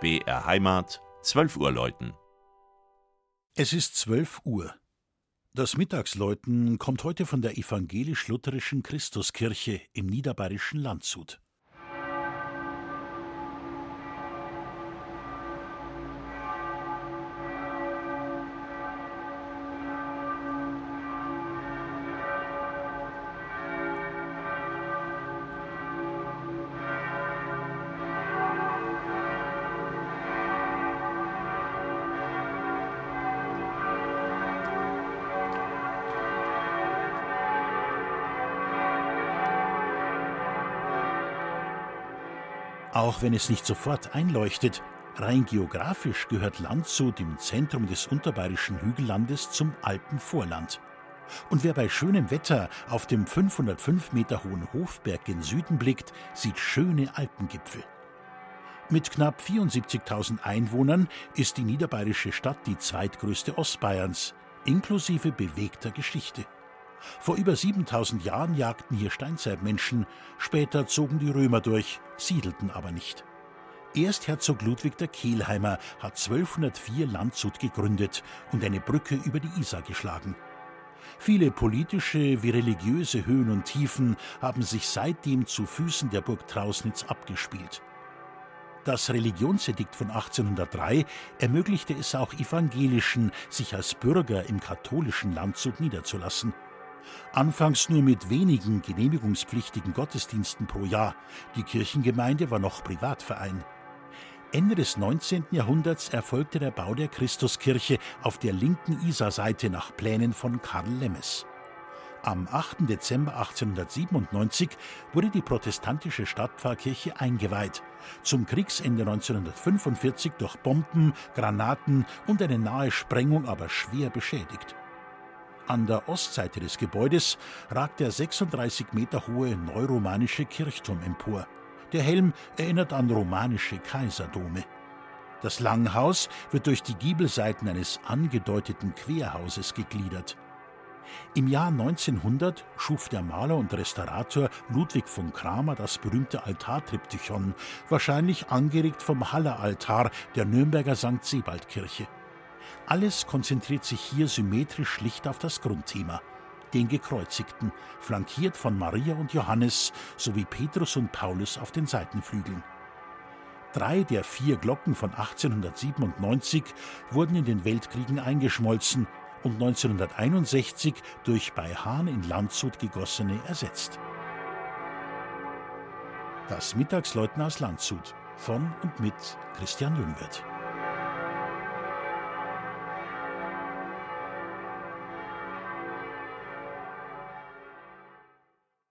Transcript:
BR Heimat, 12 Uhr läuten. Es ist 12 Uhr. Das Mittagsläuten kommt heute von der evangelisch-lutherischen Christuskirche im niederbayerischen Landshut. Auch wenn es nicht sofort einleuchtet, rein geografisch gehört Landshut im Zentrum des unterbayerischen Hügellandes zum Alpenvorland. Und wer bei schönem Wetter auf dem 505 Meter hohen Hofberg gen Süden blickt, sieht schöne Alpengipfel. Mit knapp 74.000 Einwohnern ist die niederbayerische Stadt die zweitgrößte Ostbayerns, inklusive bewegter Geschichte. Vor über 7000 Jahren jagten hier Steinzeitmenschen, später zogen die Römer durch, siedelten aber nicht. Erst Herzog Ludwig der Kehlheimer hat 1204 Landshut gegründet und eine Brücke über die Isar geschlagen. Viele politische wie religiöse Höhen und Tiefen haben sich seitdem zu Füßen der Burg Trausnitz abgespielt. Das Religionsedikt von 1803 ermöglichte es auch Evangelischen, sich als Bürger im katholischen Landshut niederzulassen. Anfangs nur mit wenigen genehmigungspflichtigen Gottesdiensten pro Jahr. Die Kirchengemeinde war noch Privatverein. Ende des 19. Jahrhunderts erfolgte der Bau der Christuskirche auf der linken Isarseite nach Plänen von Karl Lemmes. Am 8. Dezember 1897 wurde die protestantische Stadtpfarrkirche eingeweiht, zum Kriegsende 1945 durch Bomben, Granaten und eine nahe Sprengung aber schwer beschädigt. An der Ostseite des Gebäudes ragt der 36 Meter hohe neuromanische Kirchturm empor. Der Helm erinnert an romanische Kaiserdome. Das Langhaus wird durch die Giebelseiten eines angedeuteten Querhauses gegliedert. Im Jahr 1900 schuf der Maler und Restaurator Ludwig von Kramer das berühmte Altartriptychon, wahrscheinlich angeregt vom Halleraltar der Nürnberger St. Sebaldkirche. Alles konzentriert sich hier symmetrisch schlicht auf das Grundthema, den Gekreuzigten, flankiert von Maria und Johannes sowie Petrus und Paulus auf den Seitenflügeln. Drei der vier Glocken von 1897 wurden in den Weltkriegen eingeschmolzen und 1961 durch bei Hahn in Landshut gegossene ersetzt. Das Mittagsläuten aus Landshut von und mit Christian Jungwirth.